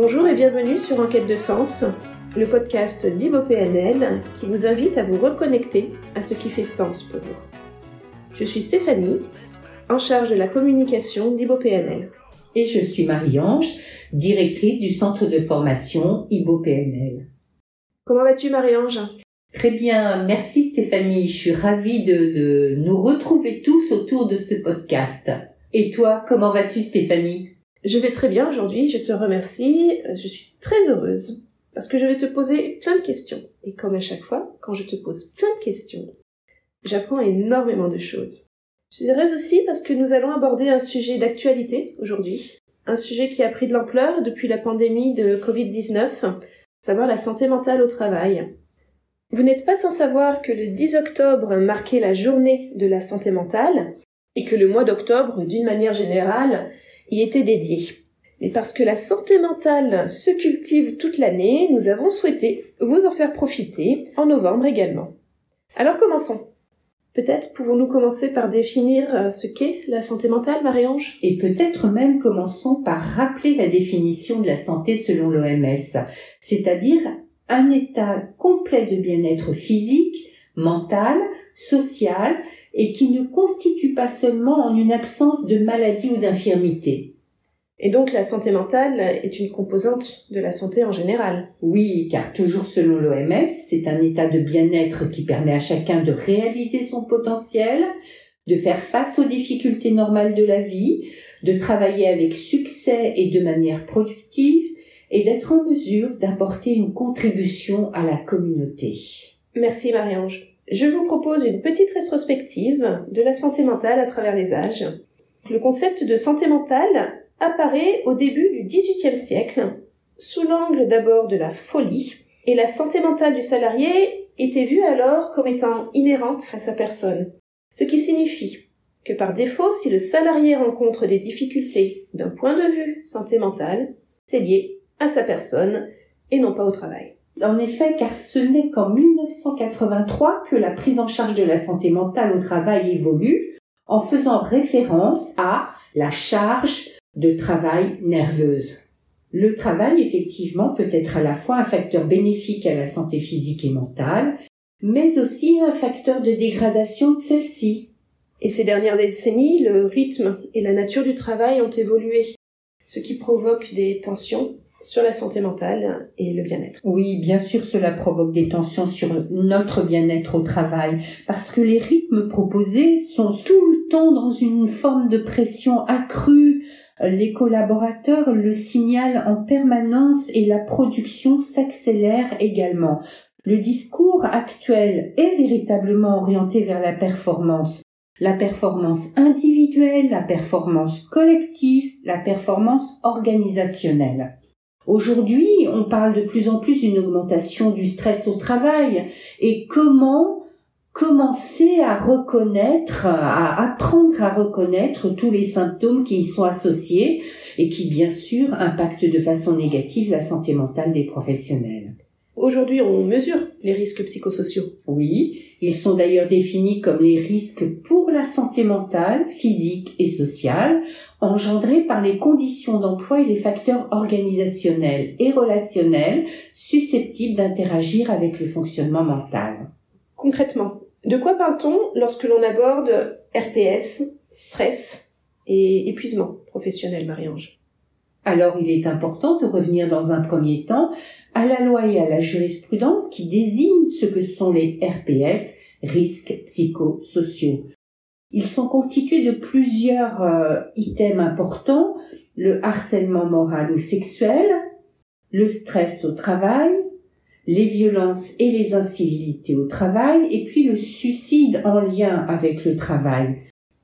Bonjour et bienvenue sur Enquête de Sens, le podcast d'IboPNL qui vous invite à vous reconnecter à ce qui fait sens pour vous. Je suis Stéphanie, en charge de la communication d'IboPNL. Et je suis Marie-Ange, directrice du centre de formation IboPNL. Comment vas-tu Marie-Ange? Très bien, merci Stéphanie. Je suis ravie de, de nous retrouver tous autour de ce podcast. Et toi, comment vas-tu Stéphanie? Je vais très bien aujourd'hui, je te remercie. Je suis très heureuse parce que je vais te poser plein de questions. Et comme à chaque fois, quand je te pose plein de questions, j'apprends énormément de choses. Je suis heureuse aussi parce que nous allons aborder un sujet d'actualité aujourd'hui, un sujet qui a pris de l'ampleur depuis la pandémie de Covid-19, savoir la santé mentale au travail. Vous n'êtes pas sans savoir que le 10 octobre marquait la journée de la santé mentale et que le mois d'octobre, d'une manière générale, y était dédié. Et parce que la santé mentale se cultive toute l'année, nous avons souhaité vous en faire profiter en novembre également. Alors commençons. Peut-être pouvons-nous commencer par définir euh, ce qu'est la santé mentale, Marie-Ange? Et peut-être même commençons par rappeler la définition de la santé selon l'OMS, c'est-à-dire un état complet de bien-être physique, mental, social et qui ne constitue pas seulement en une absence de maladie ou d'infirmité. Et donc la santé mentale est une composante de la santé en général. Oui, car toujours selon l'OMS, c'est un état de bien-être qui permet à chacun de réaliser son potentiel, de faire face aux difficultés normales de la vie, de travailler avec succès et de manière productive, et d'être en mesure d'apporter une contribution à la communauté. Merci Marie-Ange. Je vous propose une petite rétrospective de la santé mentale à travers les âges. Le concept de santé mentale apparaît au début du XVIIIe siècle sous l'angle d'abord de la folie, et la santé mentale du salarié était vue alors comme étant inhérente à sa personne, ce qui signifie que par défaut, si le salarié rencontre des difficultés d'un point de vue santé mentale, c'est lié à sa personne et non pas au travail. En effet, car ce n'est qu'en 1983 que la prise en charge de la santé mentale au travail évolue en faisant référence à la charge de travail nerveuse. Le travail, effectivement, peut être à la fois un facteur bénéfique à la santé physique et mentale, mais aussi un facteur de dégradation de celle-ci. Et ces dernières décennies, le rythme et la nature du travail ont évolué, ce qui provoque des tensions sur la santé mentale et le bien-être. Oui, bien sûr, cela provoque des tensions sur notre bien-être au travail, parce que les rythmes proposés sont tout le temps dans une forme de pression accrue. Les collaborateurs le signalent en permanence et la production s'accélère également. Le discours actuel est véritablement orienté vers la performance. La performance individuelle, la performance collective, la performance organisationnelle. Aujourd'hui, on parle de plus en plus d'une augmentation du stress au travail et comment commencer à reconnaître, à apprendre à reconnaître tous les symptômes qui y sont associés et qui, bien sûr, impactent de façon négative la santé mentale des professionnels? Aujourd'hui, on mesure les risques psychosociaux. Oui, ils sont d'ailleurs définis comme les risques pour la santé mentale, physique et sociale, engendrés par les conditions d'emploi et les facteurs organisationnels et relationnels susceptibles d'interagir avec le fonctionnement mental. Concrètement, de quoi parle-t-on lorsque l'on aborde RPS, stress et épuisement professionnel, Marie-Ange? Alors il est important de revenir dans un premier temps à la loi et à la jurisprudence qui désignent ce que sont les RPS, risques psychosociaux. Ils sont constitués de plusieurs euh, items importants, le harcèlement moral ou sexuel, le stress au travail, les violences et les incivilités au travail, et puis le suicide en lien avec le travail.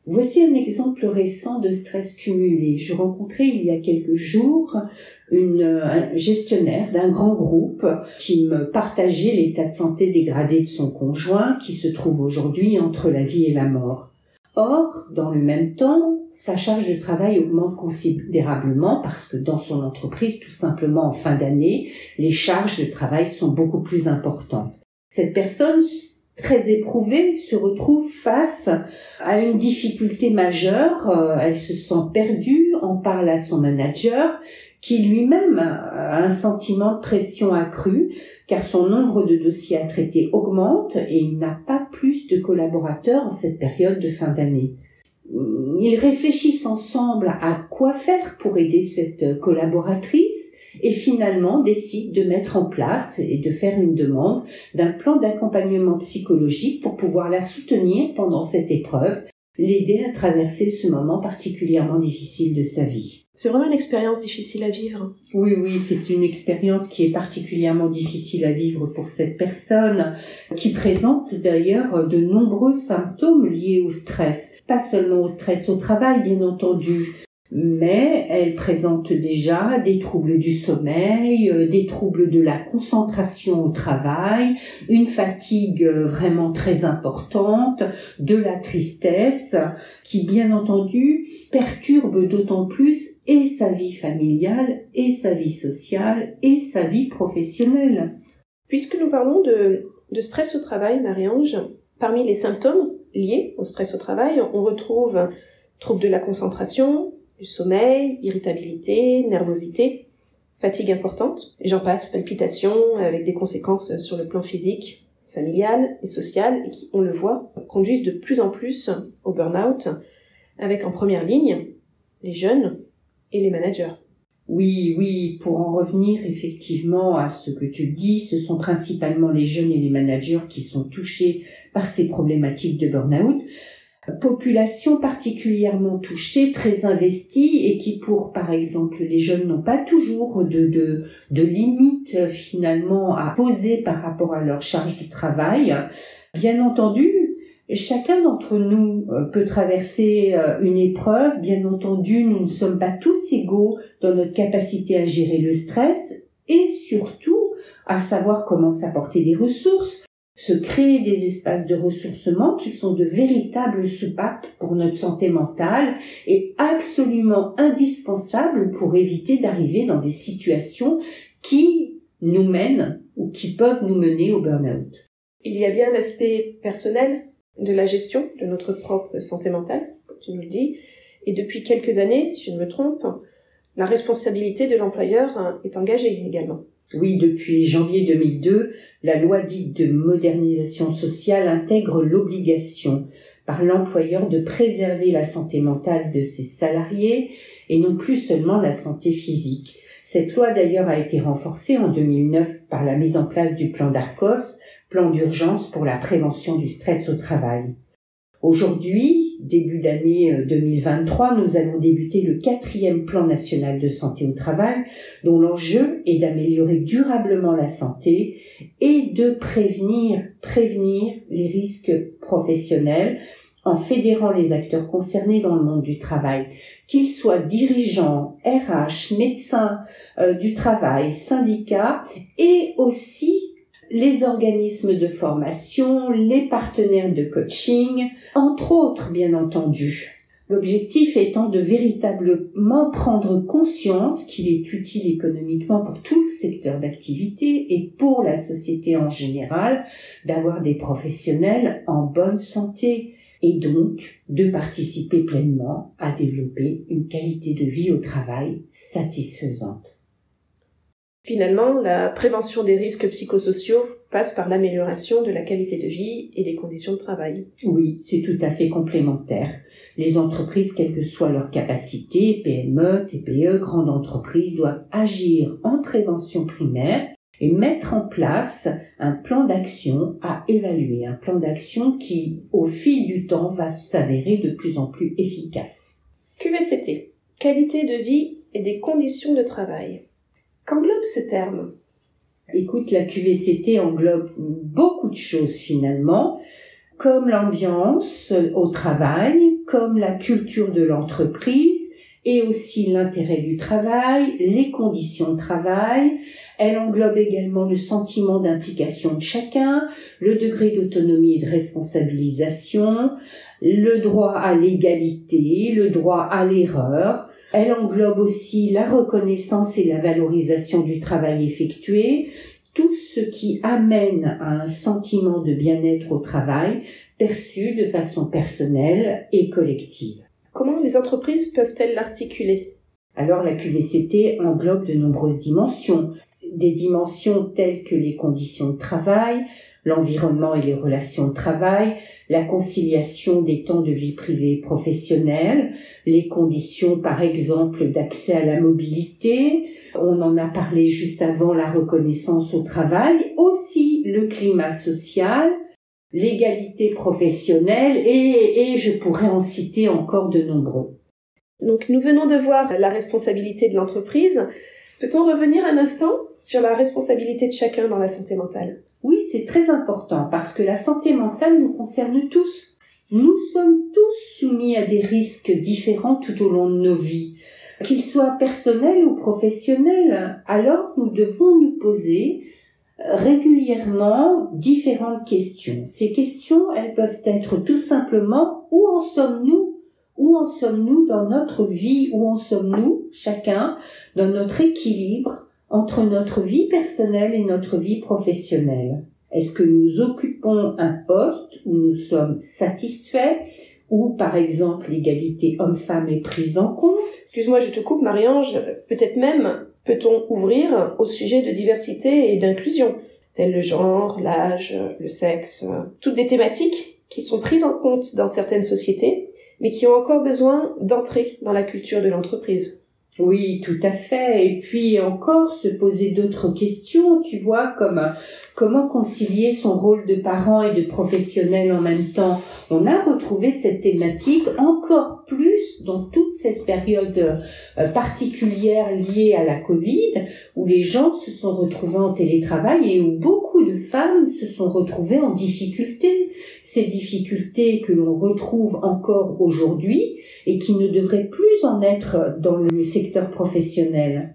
Voici un exemple récent de stress cumulé. Je rencontrais il y a quelques jours une, un gestionnaire d'un grand groupe qui me partageait l'état de santé dégradé de son conjoint qui se trouve aujourd'hui entre la vie et la mort. Or, dans le même temps, sa charge de travail augmente considérablement parce que dans son entreprise, tout simplement en fin d'année, les charges de travail sont beaucoup plus importantes. Cette personne très éprouvée se retrouve face à une difficulté majeure, euh, elle se sent perdue, en parle à son manager qui lui-même a un sentiment de pression accrue car son nombre de dossiers à traiter augmente et il n'a pas plus de collaborateurs en cette période de fin d'année. Ils réfléchissent ensemble à quoi faire pour aider cette collaboratrice et finalement décident de mettre en place et de faire une demande d'un plan d'accompagnement psychologique pour pouvoir la soutenir pendant cette épreuve, l'aider à traverser ce moment particulièrement difficile de sa vie. C'est vraiment une expérience difficile à vivre. Oui, oui, c'est une expérience qui est particulièrement difficile à vivre pour cette personne, qui présente d'ailleurs de nombreux symptômes liés au stress. Pas seulement au stress au travail, bien entendu, mais elle présente déjà des troubles du sommeil, euh, des troubles de la concentration au travail, une fatigue vraiment très importante, de la tristesse, qui bien entendu perturbe d'autant plus et sa vie familiale, et sa vie sociale, et sa vie professionnelle. Puisque nous parlons de, stress au travail, Marie-Ange, parmi les symptômes liés au stress au travail, on retrouve troubles de la concentration, du sommeil, irritabilité, nervosité, fatigue importante, et j'en passe, palpitations avec des conséquences sur le plan physique, familial et social, et qui, on le voit, conduisent de plus en plus au burn-out, avec en première ligne les jeunes et les managers. Oui, oui, pour en revenir effectivement à ce que tu dis, ce sont principalement les jeunes et les managers qui sont touchés par ces problématiques de burn-out. Population particulièrement touchée, très investie et qui pour, par exemple, les jeunes n'ont pas toujours de, de, limites finalement à poser par rapport à leur charge de travail. Bien entendu, Chacun d'entre nous euh, peut traverser euh, une épreuve. Bien entendu, nous ne sommes pas tous égaux dans notre capacité à gérer le stress et surtout à savoir comment s'apporter des ressources, se créer des espaces de ressourcement qui sont de véritables soupapes pour notre santé mentale et absolument indispensables pour éviter d'arriver dans des situations qui nous mènent ou qui peuvent nous mener au burn-out. Il y a bien l'aspect personnel de la gestion de notre propre santé mentale, comme tu nous le dis, et depuis quelques années, si je ne me trompe, la responsabilité de l'employeur est engagée également. Oui, depuis janvier 2002, la loi dite de modernisation sociale intègre l'obligation par l'employeur de préserver la santé mentale de ses salariés et non plus seulement la santé physique. Cette loi d'ailleurs a été renforcée en 2009 par la mise en place du plan d'Arcos, plan d'urgence pour la prévention du stress au travail. Aujourd'hui, début d'année 2023, euh, nous allons débuter le quatrième plan national de santé au travail, dont l'enjeu est d'améliorer durablement la santé et de prévenir, prévenir les risques professionnels en fédérant les acteurs concernés dans le monde du travail, qu'ils soient dirigeants, RH, médecins euh, du travail, syndicats et aussi les organismes de formation, les partenaires de coaching, entre autres bien entendu. L'objectif étant de véritablement prendre conscience qu'il est utile économiquement pour tout secteur d'activité et pour la société en général d'avoir des professionnels en bonne santé et donc de participer pleinement à développer une qualité de vie au travail satisfaisante. Finalement, la prévention des risques psychosociaux passe par l'amélioration de la qualité de vie et des conditions de travail. Oui, c'est tout à fait complémentaire. Les entreprises, quelle que soit leur capacité, PME, TPE, grandes entreprises, doivent agir en prévention primaire et mettre en place un plan d'action à évaluer, un plan d'action qui, au fil du temps, va s'avérer de plus en plus efficace. QVCT, qualité de vie et des conditions de travail. Qu'englobe ce terme? Écoute, la QVCT englobe beaucoup de choses finalement, comme l'ambiance au travail, comme la culture de l'entreprise et aussi l'intérêt du travail, les conditions de travail. Elle englobe également le sentiment d'implication de chacun, le degré d'autonomie et de responsabilisation, le droit à l'égalité, le droit à l'erreur, elle englobe aussi la reconnaissance et la valorisation du travail effectué, tout ce qui amène à un sentiment de bien-être au travail perçu de façon personnelle et collective. Comment les entreprises peuvent-elles l'articuler? Alors la QVCT englobe de nombreuses dimensions, des dimensions telles que les conditions de travail, l'environnement et les relations de travail, la conciliation des temps de vie privée et professionnelle, les conditions par exemple d'accès à la mobilité, on en a parlé juste avant la reconnaissance au travail, aussi le climat social, l'égalité professionnelle et, et je pourrais en citer encore de nombreux. Donc nous venons de voir la responsabilité de l'entreprise. Peut-on revenir un instant sur la responsabilité de chacun dans la santé mentale? Oui, c'est très important parce que la santé mentale nous concerne tous. Nous sommes tous soumis à des risques différents tout au long de nos vies, qu'ils soient personnels ou professionnels. Alors nous devons nous poser régulièrement différentes questions. Ces questions, elles peuvent être tout simplement où en sommes-nous? Où en sommes-nous dans notre vie? Où en sommes-nous, chacun, dans notre équilibre? Entre notre vie personnelle et notre vie professionnelle Est-ce que nous occupons un poste où nous sommes satisfaits où, par exemple, l'égalité homme-femme est prise en compte? Excuse-moi, je te coupe, Marie-Ange. Peut-être même peut-on ouvrir au sujet de diversité et d'inclusion, tels le genre, l'âge, le sexe, toutes des thématiques qui sont prises en compte dans certaines sociétés, mais qui ont encore besoin d'entrer dans la culture de l'entreprise. Oui, tout à fait. Et puis encore se poser d'autres questions, tu vois, comme comment concilier son rôle de parent et de professionnel en même temps. On a retrouvé cette thématique encore plus dans toute cette période euh, particulière liée à la Covid, où les gens se sont retrouvés en télétravail et où beaucoup de femmes se sont retrouvées en difficulté ces difficultés que l'on retrouve encore aujourd'hui et qui ne devraient plus en être dans le secteur professionnel?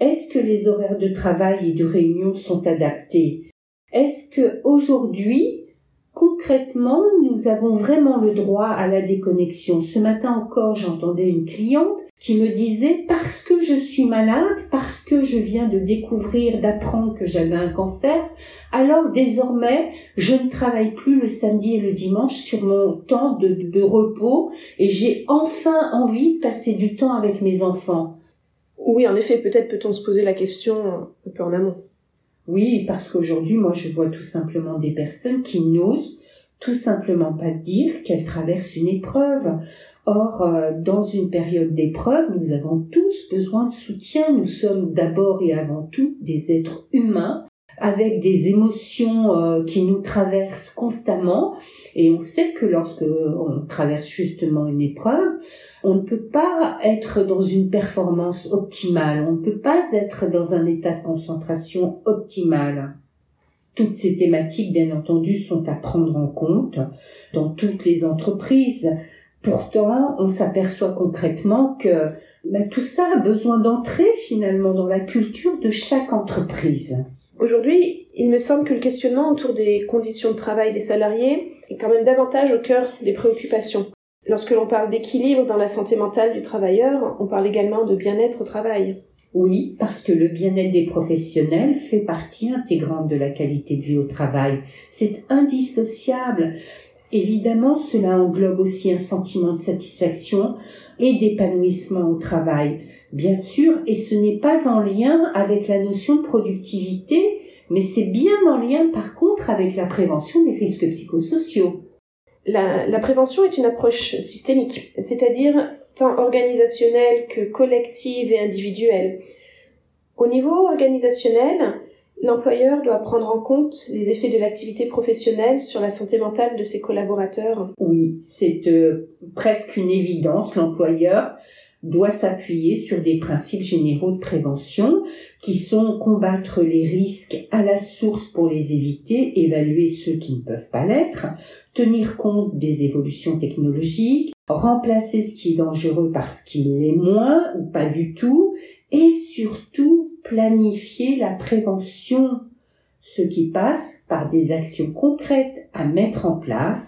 Est-ce que les horaires de travail et de réunion sont adaptés? Est-ce que aujourd'hui, concrètement, nous avons vraiment le droit à la déconnexion? Ce matin encore, j'entendais une cliente qui me disait parce que je suis malade, parce que je viens de découvrir, d'apprendre que j'avais un cancer, alors désormais je ne travaille plus le samedi et le dimanche sur mon temps de, de repos et j'ai enfin envie de passer du temps avec mes enfants. Oui, en effet, peut-être peut-on se poser la question un peu en amont. Oui, parce qu'aujourd'hui, moi, je vois tout simplement des personnes qui n'osent tout simplement pas dire qu'elles traversent une épreuve. Or, euh, dans une période d'épreuve, nous avons tous besoin de soutien. Nous sommes d'abord et avant tout des êtres humains avec des émotions euh, qui nous traversent constamment. Et on sait que lorsque on traverse justement une épreuve, on ne peut pas être dans une performance optimale, on ne peut pas être dans un état de concentration optimal. Toutes ces thématiques, bien entendu, sont à prendre en compte dans toutes les entreprises. Pourtant, on s'aperçoit concrètement que ben, tout ça a besoin d'entrer finalement dans la culture de chaque entreprise. Aujourd'hui, il me semble que le questionnement autour des conditions de travail des salariés est quand même davantage au cœur des préoccupations. Lorsque l'on parle d'équilibre dans la santé mentale du travailleur, on parle également de bien-être au travail. Oui, parce que le bien-être des professionnels fait partie intégrante de la qualité de vie au travail. C'est indissociable. Évidemment, cela englobe aussi un sentiment de satisfaction et d'épanouissement au travail, bien sûr, et ce n'est pas en lien avec la notion de productivité, mais c'est bien en lien par contre avec la prévention des risques psychosociaux. La, prévention est une approche systémique, c'est-à-dire tant organisationnelle que collective et individuelle. Au niveau organisationnel, L'employeur doit prendre en compte les effets de l'activité professionnelle sur la santé mentale de ses collaborateurs. Oui, c'est euh, presque une évidence. L'employeur doit s'appuyer sur des principes généraux de prévention qui sont combattre les risques à la source pour les éviter, évaluer ceux qui ne peuvent pas l'être, tenir compte des évolutions technologiques, remplacer ce qui est dangereux par ce qui l'est moins ou pas du tout, et surtout planifier la prévention, ce qui passe par des actions concrètes à mettre en place,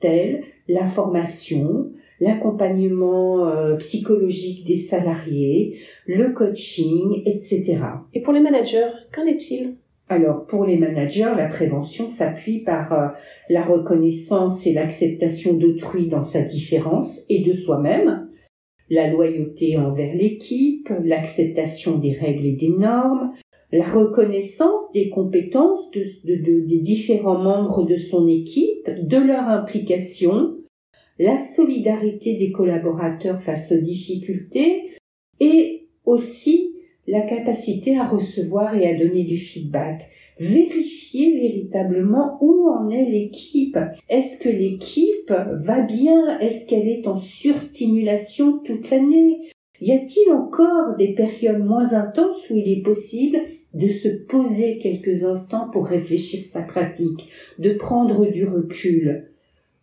telles la formation, l'accompagnement euh, psychologique des salariés, le coaching, etc. Et pour les managers, qu'en est-il? Alors, pour les managers, la prévention s'appuie par euh, la reconnaissance et l'acceptation d'autrui dans sa différence et de soi-même, la loyauté envers l'équipe, l'acceptation des règles et des normes, la reconnaissance des compétences des différents membres de son équipe, de leur implication, la solidarité des collaborateurs face aux difficultés et aussi la capacité à recevoir et à donner du feedback. Vérifier véritablement où en est l'équipe. Est-ce que l'équipe va bien? Est-ce qu'elle est en surstimulation toute l'année? Y a-t-il encore des périodes moins intenses où il est possible de se poser quelques instants pour réfléchir sa pratique, de prendre du recul?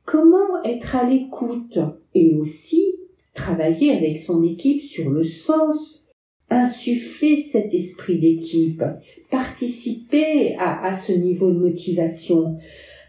Comment être à l'écoute? Et aussi travailler avec son équipe sur le sens insuffler cet esprit d'équipe, participer à, ce niveau de motivation.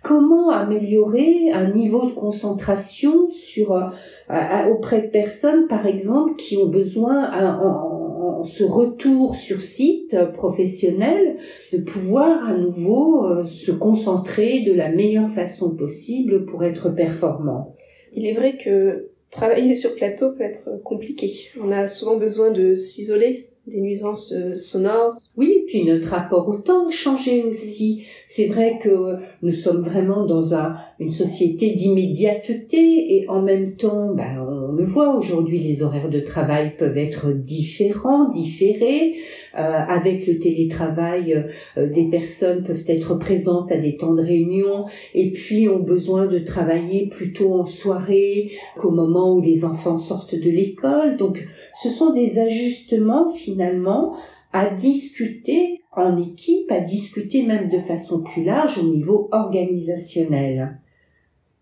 Comment améliorer un niveau de concentration sur, euh, auprès de personnes, par exemple, qui ont besoin, en, ce retour sur site professionnel, de pouvoir à nouveau euh, se concentrer de la meilleure façon possible pour être performant? Il est vrai que Travailler sur plateau peut être compliqué. On a souvent besoin de s'isoler des nuisances euh, sonores. Oui, puis notre rapport au temps a changé aussi. C'est vrai que nous sommes vraiment dans un, une société d'immédiateté et en même temps, ben, on le voit aujourd'hui, les horaires de travail peuvent être différents, différés. Euh, avec le télétravail, euh, des personnes peuvent être présentes à des temps de réunion et puis ont besoin de travailler plutôt en soirée qu'au moment où les enfants sortent de l'école. Donc, ce sont des ajustements finalement à discuter en équipe, à discuter même de façon plus large au niveau organisationnel.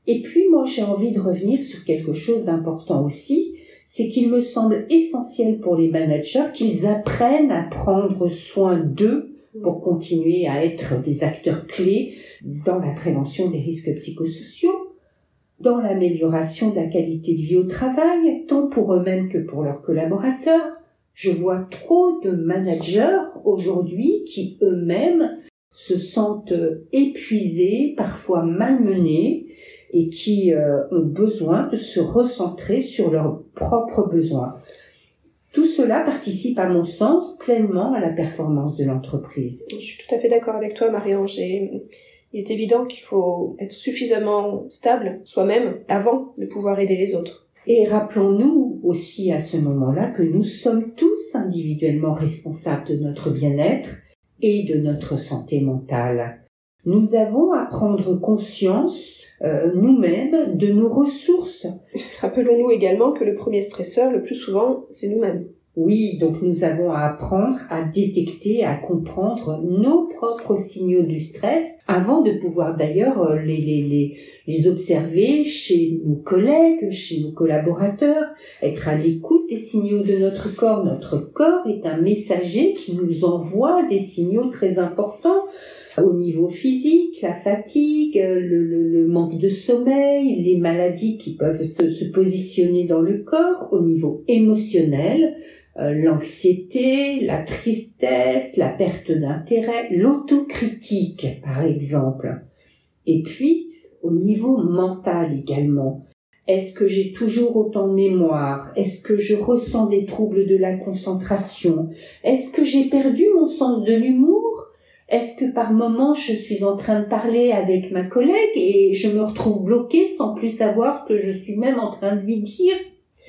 Et puis moi j'ai envie de revenir sur quelque chose d'important aussi, c'est qu'il me semble essentiel pour les managers qu'ils apprennent à prendre soin d'eux pour continuer à être des acteurs clés dans la prévention des risques psychosociaux, dans l'amélioration de la qualité de vie au travail, tant pour eux-mêmes que pour leurs collaborateurs. Je vois trop de managers aujourd'hui qui eux-mêmes se sentent épuisés, parfois malmenés, et qui euh, ont besoin de se recentrer sur leurs propres besoins. Tout cela participe, à mon sens, pleinement à la performance de l'entreprise. Je suis tout à fait d'accord avec toi, Marie-Ange. Il est évident qu'il faut être suffisamment stable soi-même avant de pouvoir aider les autres. Et rappelons-nous aussi à ce moment-là que nous sommes tous individuellement responsables de notre bien-être et de notre santé mentale. Nous avons à prendre conscience euh, nous-mêmes de nos ressources. Rappelons-nous également que le premier stresseur, le plus souvent, c'est nous-mêmes. Oui, donc nous avons à apprendre à détecter, à comprendre nos propres signaux du stress avant de pouvoir d'ailleurs euh, les, les, les, observer chez nos collègues, chez nos collaborateurs, être à l'écoute des signaux de notre corps. Notre corps est un messager qui nous envoie des signaux très importants au niveau physique, la fatigue, le, manque de sommeil, les maladies qui peuvent se, positionner dans le corps, au niveau émotionnel, euh, l'anxiété, la tristesse, la perte d'intérêt, l'autocritique par exemple. Et puis au niveau mental également. Est-ce que j'ai toujours autant de mémoire? Est-ce que je ressens des troubles de la concentration? Est-ce que j'ai perdu mon sens de l'humour? Est-ce que par moment je suis en train de parler avec ma collègue et je me retrouve bloquée sans plus savoir que je suis même en train de lui dire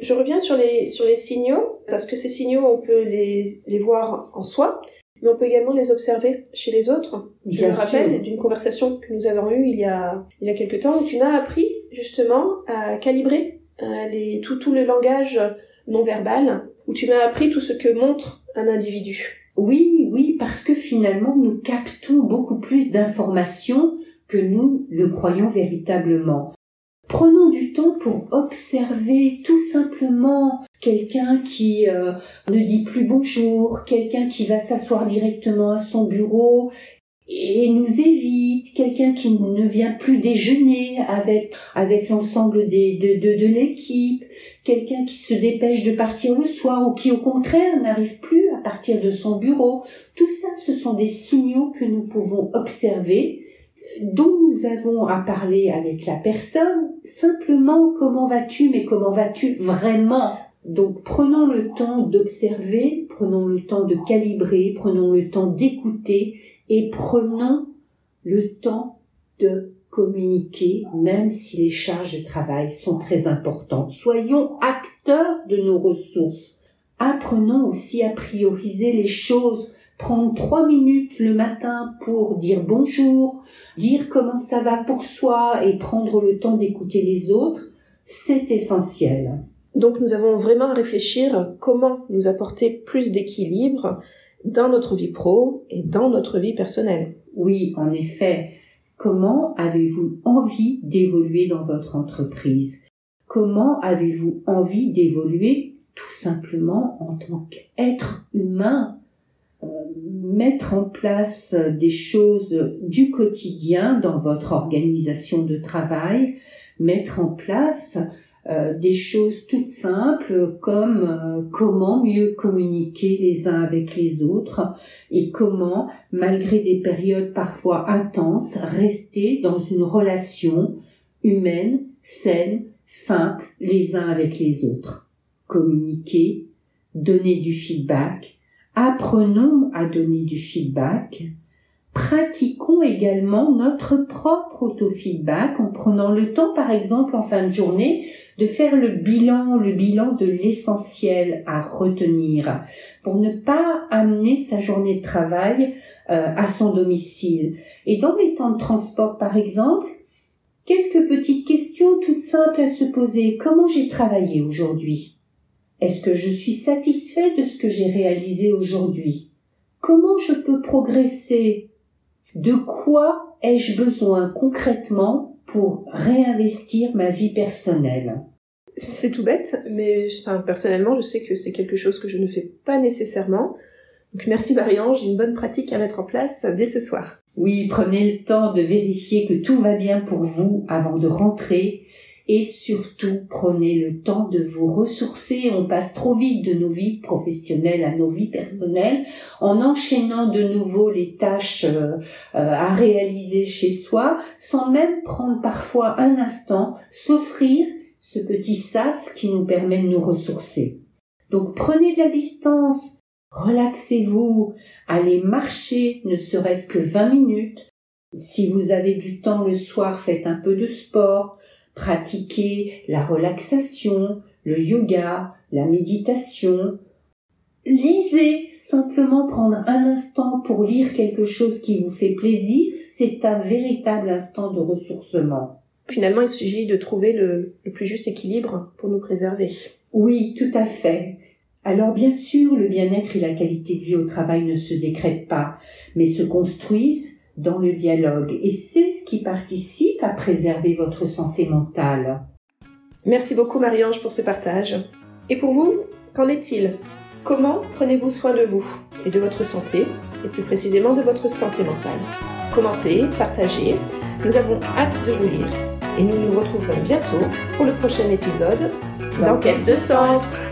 Je reviens sur les, sur les signaux, parce que ces signaux, on peut les, les voir en soi, mais on peut également les observer chez les autres. je me rappelle d'une conversation que nous avons eue il y a, il y a quelque temps où tu m'as appris justement à calibrer euh, les, tout, tout le langage non verbal, où tu m'as appris tout ce que montre un individu. Oui, oui, parce que finalement, nous captons beaucoup plus d'informations que nous le croyons véritablement. Prenons du temps pour observer tout simplement quelqu'un qui euh, ne dit plus bonjour, quelqu'un qui va s'asseoir directement à son bureau et nous évite, quelqu'un qui ne vient plus déjeuner avec, avec l'ensemble de, de, de l'équipe, quelqu'un qui se dépêche de partir le soir ou qui au contraire n'arrive plus à partir de son bureau. Tout ça, ce sont des signaux que nous pouvons observer, dont nous avons à parler avec la personne. Simplement, comment vas-tu, mais comment vas-tu vraiment Donc prenons le temps d'observer, prenons le temps de calibrer, prenons le temps d'écouter et prenons le temps de communiquer, même si les charges de travail sont très importantes. Soyons acteurs de nos ressources. Apprenons aussi à prioriser les choses. Prendre trois minutes le matin pour dire bonjour, dire comment ça va pour soi et prendre le temps d'écouter les autres, c'est essentiel. Donc nous avons vraiment à réfléchir comment nous apporter plus d'équilibre dans notre vie pro et dans notre vie personnelle. Oui, en effet. Comment avez-vous envie d'évoluer dans votre entreprise? Comment avez-vous envie d'évoluer tout simplement en tant qu'être humain? Mettre en place des choses du quotidien dans votre organisation de travail, mettre en place euh, des choses toutes simples comme euh, comment mieux communiquer les uns avec les autres et comment, malgré des périodes parfois intenses, rester dans une relation humaine, saine, simple les uns avec les autres. Communiquer, donner du feedback, apprenons à donner du feedback, pratiquons également notre propre auto-feedback en prenant le temps, par exemple, en fin de journée, de faire le bilan, le bilan de l'essentiel à retenir pour ne pas amener sa journée de travail euh, à son domicile. Et dans les temps de transport, par exemple, quelques petites questions toutes simples à se poser. Comment j'ai travaillé aujourd'hui? Est-ce que je suis satisfait de ce que j'ai réalisé aujourd'hui? Comment je peux progresser? De quoi ai-je besoin concrètement pour réinvestir ma vie personnelle? C'est tout bête, mais personnellement, je sais que c'est quelque chose que je ne fais pas nécessairement. Donc merci Marianne, j'ai une bonne pratique à mettre en place dès ce soir. Oui, prenez le temps de vérifier que tout va bien pour vous avant de rentrer et surtout prenez le temps de vous ressourcer. On passe trop vite de nos vies professionnelles à nos vies personnelles en enchaînant de nouveau les tâches euh, euh, à réaliser chez soi sans même prendre parfois un instant, s'offrir ce petit sas qui nous permet de nous ressourcer. Donc prenez de la distance, relaxez-vous, allez marcher ne serait-ce que 20 minutes. Si vous avez du temps le soir, faites un peu de sport, pratiquez la relaxation, le yoga, la méditation. Lisez, simplement prendre un instant pour lire quelque chose qui vous fait plaisir, c'est un véritable instant de ressourcement. Finalement, il s'agit de trouver le, plus juste équilibre pour nous préserver. Oui, tout à fait. Alors bien sûr, le bien-être et la qualité de vie au travail ne se décrètent pas, mais se construisent dans le dialogue. Et c'est ce qui participe à préserver votre santé mentale. Merci beaucoup Marie-Ange pour ce partage. Et pour vous, qu'en est-il? Comment prenez-vous soin de vous et de votre santé, et plus précisément de votre santé mentale? Commentez, partagez. Nous avons hâte de vous lire et nous nous retrouverons bientôt pour le prochain épisode d'Enquête de sens.